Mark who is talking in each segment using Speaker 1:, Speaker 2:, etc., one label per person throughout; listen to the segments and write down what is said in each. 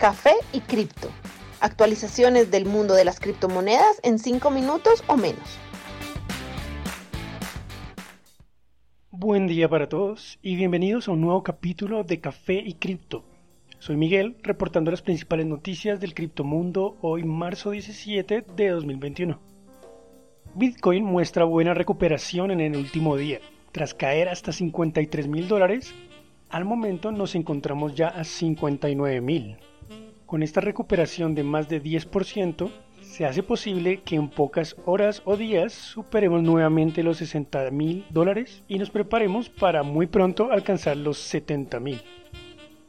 Speaker 1: Café y Cripto. Actualizaciones del mundo de las criptomonedas en 5 minutos o menos.
Speaker 2: Buen día para todos y bienvenidos a un nuevo capítulo de Café y Cripto. Soy Miguel, reportando las principales noticias del criptomundo hoy marzo 17 de 2021. Bitcoin muestra buena recuperación en el último día. Tras caer hasta 53 mil dólares, al momento nos encontramos ya a 59 mil. Con esta recuperación de más de 10%, se hace posible que en pocas horas o días superemos nuevamente los 60 mil dólares y nos preparemos para muy pronto alcanzar los 70 mil.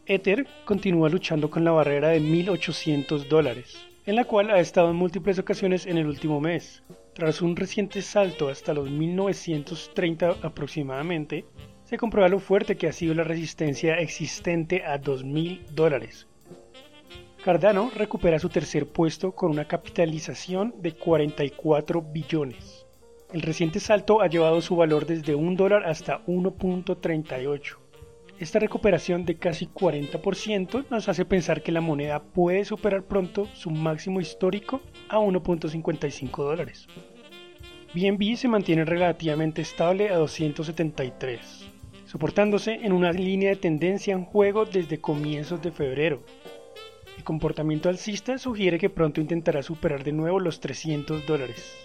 Speaker 2: Ether continúa luchando con la barrera de 1.800 dólares, en la cual ha estado en múltiples ocasiones en el último mes. Tras un reciente salto hasta los 1930 aproximadamente, se comprueba lo fuerte que ha sido la resistencia existente a 2.000 dólares, Cardano recupera su tercer puesto con una capitalización de 44 billones. El reciente salto ha llevado su valor desde 1 dólar hasta 1.38. Esta recuperación de casi 40% nos hace pensar que la moneda puede superar pronto su máximo histórico a 1.55 dólares. BNB se mantiene relativamente estable a 273, soportándose en una línea de tendencia en juego desde comienzos de febrero, el comportamiento alcista sugiere que pronto intentará superar de nuevo los 300 dólares.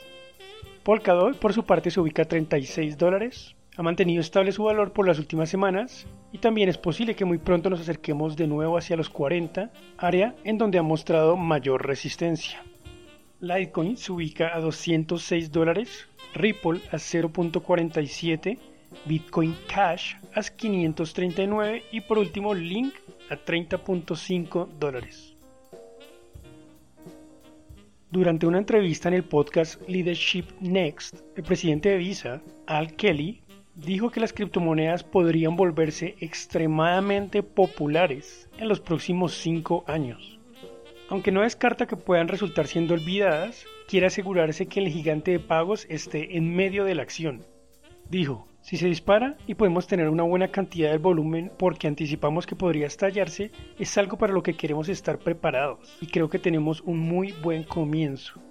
Speaker 2: Polkadot por su parte se ubica a 36 dólares, ha mantenido estable su valor por las últimas semanas y también es posible que muy pronto nos acerquemos de nuevo hacia los 40, área en donde ha mostrado mayor resistencia. Litecoin se ubica a 206 dólares, Ripple a 0.47, Bitcoin Cash a 539 y por último Link a 30.5 dólares. Durante una entrevista en el podcast Leadership Next, el presidente de Visa, Al Kelly, dijo que las criptomonedas podrían volverse extremadamente populares en los próximos 5 años. Aunque no descarta que puedan resultar siendo olvidadas, quiere asegurarse que el gigante de pagos esté en medio de la acción. Dijo, si se dispara y podemos tener una buena cantidad de volumen porque anticipamos que podría estallarse, es algo para lo que queremos estar preparados y creo que tenemos un muy buen comienzo.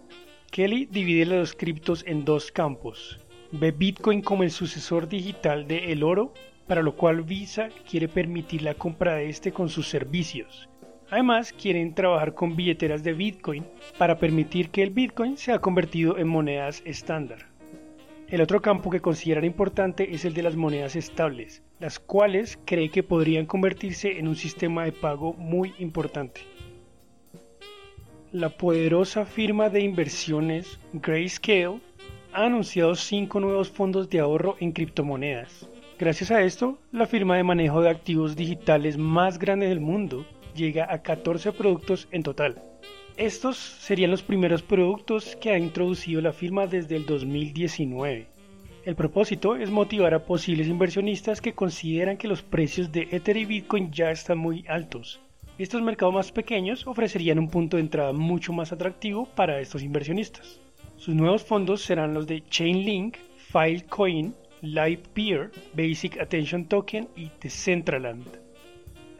Speaker 2: Kelly divide los criptos en dos campos. Ve Bitcoin como el sucesor digital de el oro, para lo cual Visa quiere permitir la compra de este con sus servicios. Además, quieren trabajar con billeteras de Bitcoin para permitir que el Bitcoin sea convertido en monedas estándar. El otro campo que consideran importante es el de las monedas estables, las cuales cree que podrían convertirse en un sistema de pago muy importante. La poderosa firma de inversiones Grayscale ha anunciado cinco nuevos fondos de ahorro en criptomonedas. Gracias a esto, la firma de manejo de activos digitales más grande del mundo llega a 14 productos en total. Estos serían los primeros productos que ha introducido la firma desde el 2019. El propósito es motivar a posibles inversionistas que consideran que los precios de Ether y Bitcoin ya están muy altos. Estos mercados más pequeños ofrecerían un punto de entrada mucho más atractivo para estos inversionistas. Sus nuevos fondos serán los de Chainlink, Filecoin, Lightpeer, Basic Attention Token y Decentraland.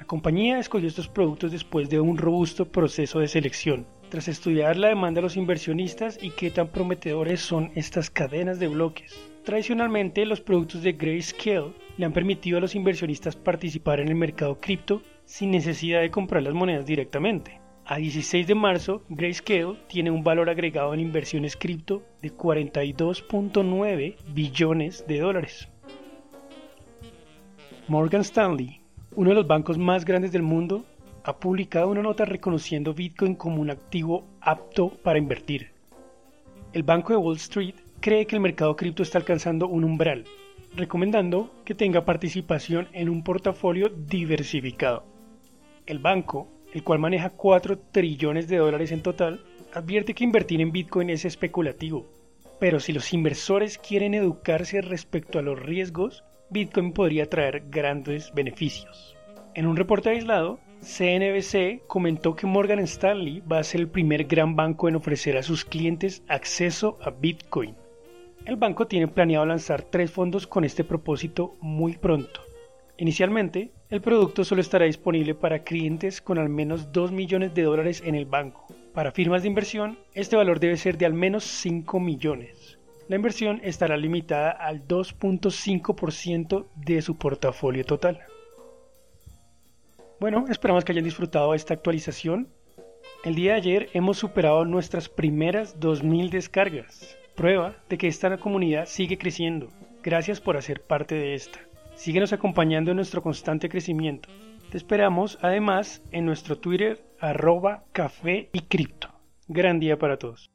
Speaker 2: La compañía escogió estos productos después de un robusto proceso de selección, tras estudiar la demanda de los inversionistas y qué tan prometedores son estas cadenas de bloques. Tradicionalmente, los productos de Grayscale le han permitido a los inversionistas participar en el mercado cripto sin necesidad de comprar las monedas directamente. A 16 de marzo, Grayscale tiene un valor agregado en inversiones cripto de 42.9 billones de dólares. Morgan Stanley uno de los bancos más grandes del mundo, ha publicado una nota reconociendo Bitcoin como un activo apto para invertir. El Banco de Wall Street cree que el mercado cripto está alcanzando un umbral, recomendando que tenga participación en un portafolio diversificado. El banco, el cual maneja 4 trillones de dólares en total, advierte que invertir en Bitcoin es especulativo, pero si los inversores quieren educarse respecto a los riesgos, Bitcoin podría traer grandes beneficios. En un reporte aislado, CNBC comentó que Morgan Stanley va a ser el primer gran banco en ofrecer a sus clientes acceso a Bitcoin. El banco tiene planeado lanzar tres fondos con este propósito muy pronto. Inicialmente, el producto solo estará disponible para clientes con al menos 2 millones de dólares en el banco. Para firmas de inversión, este valor debe ser de al menos 5 millones. La inversión estará limitada al 2.5% de su portafolio total. Bueno, esperamos que hayan disfrutado esta actualización. El día de ayer hemos superado nuestras primeras 2.000 descargas, prueba de que esta comunidad sigue creciendo. Gracias por hacer parte de esta. Síguenos acompañando en nuestro constante crecimiento. Te esperamos además en nuestro Twitter arroba café y cripto. Gran día para todos.